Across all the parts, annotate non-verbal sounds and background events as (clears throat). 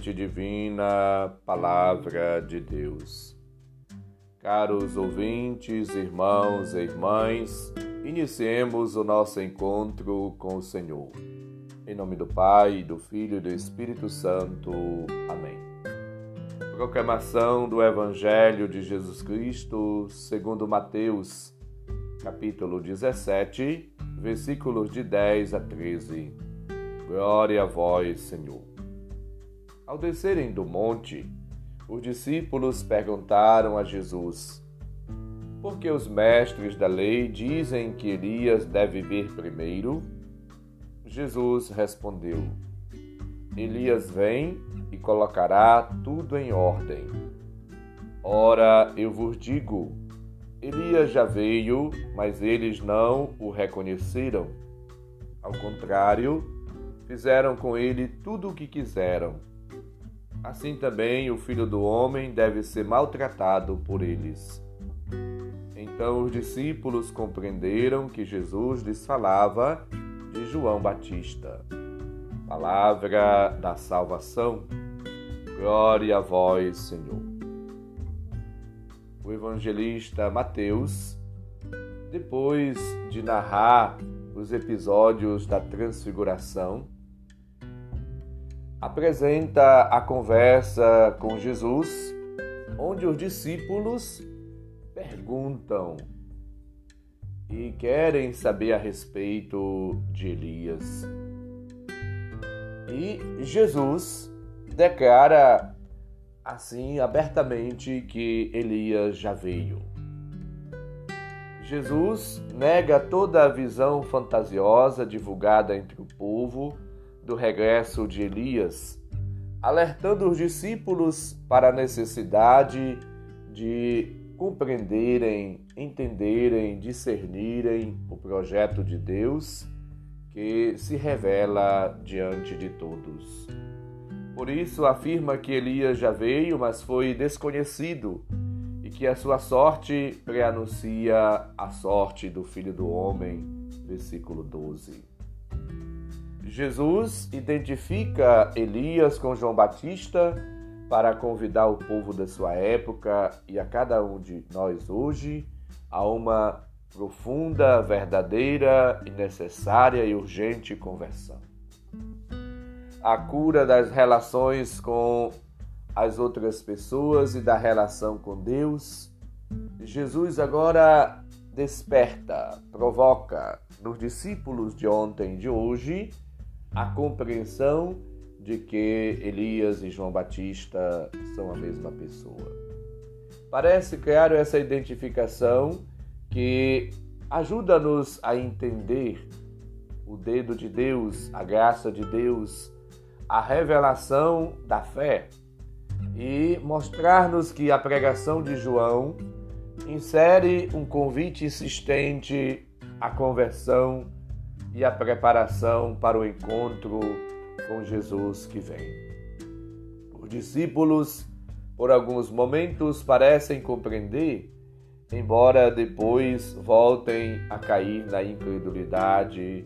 Divina, Palavra de Deus. Caros ouvintes, irmãos e irmãs, iniciemos o nosso encontro com o Senhor. Em nome do Pai, do Filho e do Espírito Santo. Amém. Proclamação do Evangelho de Jesus Cristo, segundo Mateus, capítulo 17, versículos de 10 a 13. Glória a vós, Senhor. Ao descerem do monte, os discípulos perguntaram a Jesus: Por que os mestres da lei dizem que Elias deve vir primeiro? Jesus respondeu: Elias vem e colocará tudo em ordem. Ora, eu vos digo: Elias já veio, mas eles não o reconheceram. Ao contrário, fizeram com ele tudo o que quiseram assim também o filho do homem deve ser maltratado por eles. Então os discípulos compreenderam que Jesus lhes falava de João Batista. Palavra da salvação. Glória a vós, Senhor. O evangelista Mateus, depois de narrar os episódios da transfiguração, apresenta a conversa com Jesus, onde os discípulos perguntam e querem saber a respeito de Elias. E Jesus declara assim abertamente que Elias já veio. Jesus nega toda a visão fantasiosa divulgada entre o povo do regresso de Elias, alertando os discípulos para a necessidade de compreenderem, entenderem, discernirem o projeto de Deus que se revela diante de todos. Por isso afirma que Elias já veio, mas foi desconhecido, e que a sua sorte preanuncia a sorte do Filho do Homem. Versículo 12. Jesus identifica Elias com João Batista para convidar o povo da sua época e a cada um de nós hoje a uma profunda, verdadeira e necessária e urgente conversão. A cura das relações com as outras pessoas e da relação com Deus. Jesus agora desperta, provoca nos discípulos de ontem e de hoje a compreensão de que Elias e João Batista são a mesma pessoa. Parece claro essa identificação que ajuda-nos a entender o dedo de Deus, a graça de Deus, a revelação da fé e mostrar-nos que a pregação de João insere um convite insistente à conversão e a preparação para o encontro com Jesus que vem. Os discípulos, por alguns momentos, parecem compreender, embora depois voltem a cair na incredulidade,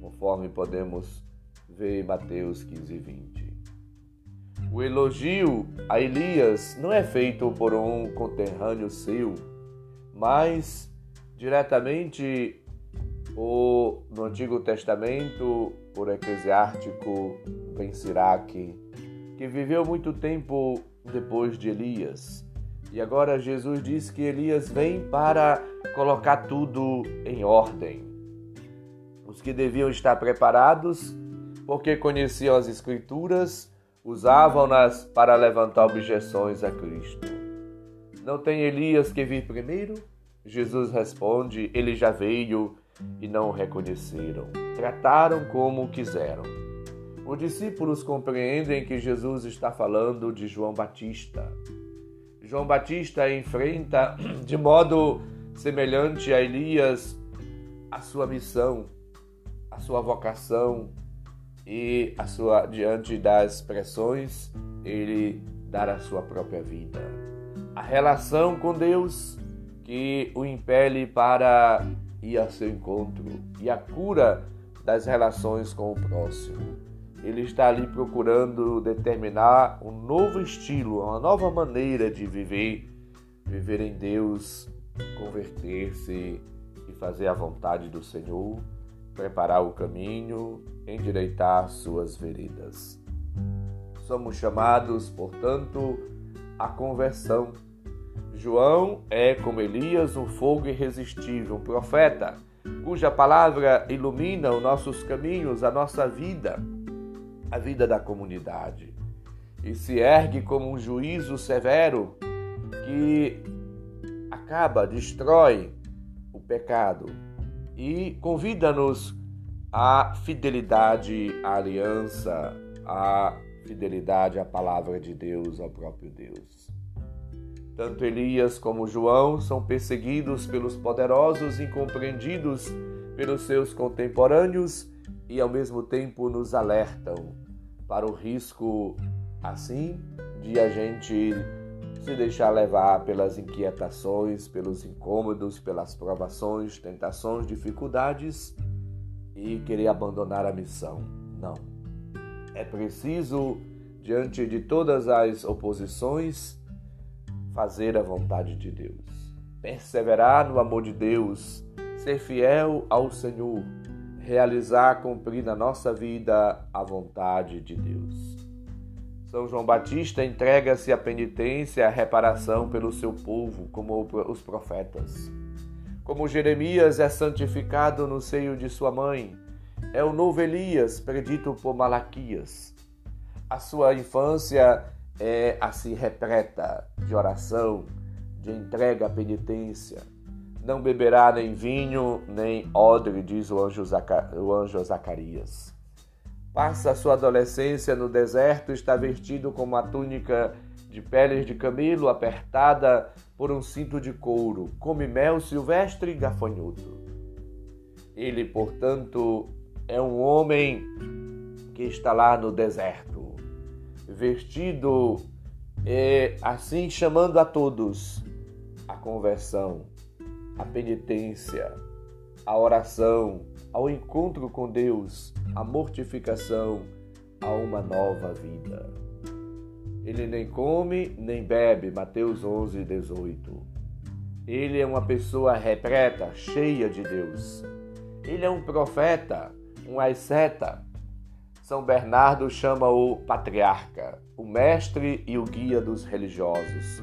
conforme podemos ver em Mateus 15, 20. O elogio a Elias não é feito por um conterrâneo seu, mas diretamente ou no Antigo Testamento, por eclesiástico Ben Siraque, que viveu muito tempo depois de Elias. E agora Jesus diz que Elias vem para colocar tudo em ordem. Os que deviam estar preparados, porque conheciam as Escrituras, usavam-nas para levantar objeções a Cristo. Não tem Elias que vir primeiro? Jesus responde: Ele já veio e não o reconheceram. Trataram como quiseram. Os discípulos compreendem que Jesus está falando de João Batista. João Batista enfrenta (clears throat) de modo semelhante a Elias a sua missão, a sua vocação e a sua diante das pressões ele dar a sua própria vida. A relação com Deus que o impele para ir ao seu encontro e a cura das relações com o próximo. ele está ali procurando determinar um novo estilo, uma nova maneira de viver, viver em Deus, converter-se e fazer a vontade do Senhor, preparar o caminho, endireitar suas veredas. Somos chamados, portanto, à conversão. João é, como Elias, um fogo irresistível, um profeta, cuja palavra ilumina os nossos caminhos, a nossa vida a vida da comunidade e se ergue como um juízo severo que acaba, destrói o pecado e convida-nos à fidelidade à aliança, à fidelidade à palavra de Deus, ao próprio Deus. Tanto Elias como João são perseguidos pelos poderosos, incompreendidos pelos seus contemporâneos e ao mesmo tempo nos alertam para o risco assim de a gente se deixar levar pelas inquietações, pelos incômodos, pelas provações, tentações, dificuldades e querer abandonar a missão. Não. É preciso, diante de todas as oposições, fazer a vontade de Deus, perseverar no amor de Deus, ser fiel ao Senhor realizar, cumprir na nossa vida a vontade de Deus. São João Batista entrega-se à penitência e à reparação pelo seu povo, como os profetas. Como Jeremias é santificado no seio de sua mãe, é o novo Elias predito por Malaquias. A sua infância é assim repleta de oração, de entrega à penitência não beberá nem vinho, nem odre, diz o anjo, o anjo Zacarias. Passa a sua adolescência no deserto, está vestido com uma túnica de peles de camelo apertada por um cinto de couro, come mel silvestre e gafanhoto. Ele, portanto, é um homem que está lá no deserto, vestido é, assim chamando a todos a conversão, a penitência, a oração, ao encontro com Deus, a mortificação, a uma nova vida. Ele nem come nem bebe, Mateus 11, 18. Ele é uma pessoa repleta, cheia de Deus. Ele é um profeta, um asceta. São Bernardo chama-o patriarca, o mestre e o guia dos religiosos.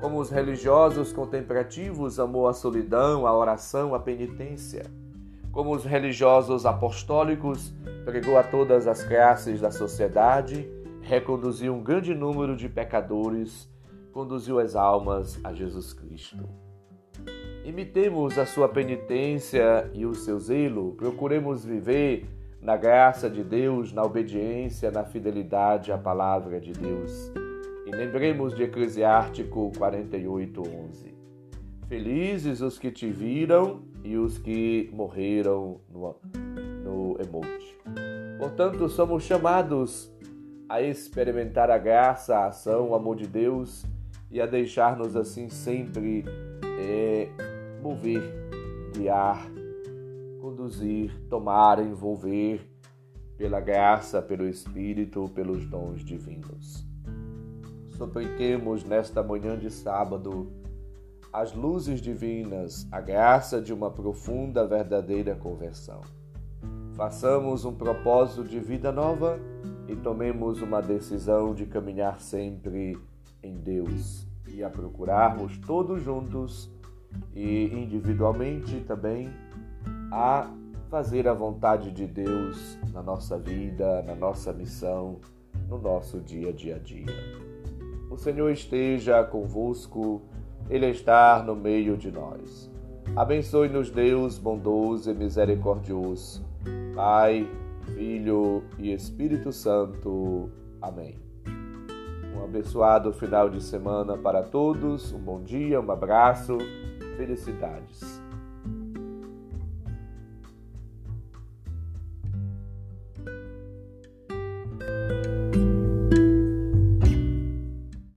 Como os religiosos contemplativos amou a solidão, a oração, a penitência. Como os religiosos apostólicos pregou a todas as classes da sociedade, reconduziu um grande número de pecadores, conduziu as almas a Jesus Cristo. Imitemos a sua penitência e o seu zelo, procuremos viver na graça de Deus, na obediência, na fidelidade à palavra de Deus e lembremos de Eclesiástico 48:11. Felizes os que te viram e os que morreram no, no emote. Portanto, somos chamados a experimentar a graça, a ação, o amor de Deus e a deixar-nos assim sempre é, mover, guiar, conduzir, tomar, envolver pela graça, pelo Espírito, pelos dons divinos supliquemos nesta manhã de sábado as luzes divinas, a graça de uma profunda, verdadeira conversão. Façamos um propósito de vida nova e tomemos uma decisão de caminhar sempre em Deus e a procurarmos todos juntos e individualmente também a fazer a vontade de Deus na nossa vida, na nossa missão, no nosso dia a dia. O Senhor esteja convosco, Ele está no meio de nós. Abençoe-nos, Deus bondoso e misericordioso, Pai, Filho e Espírito Santo. Amém. Um abençoado final de semana para todos, um bom dia, um abraço, felicidades.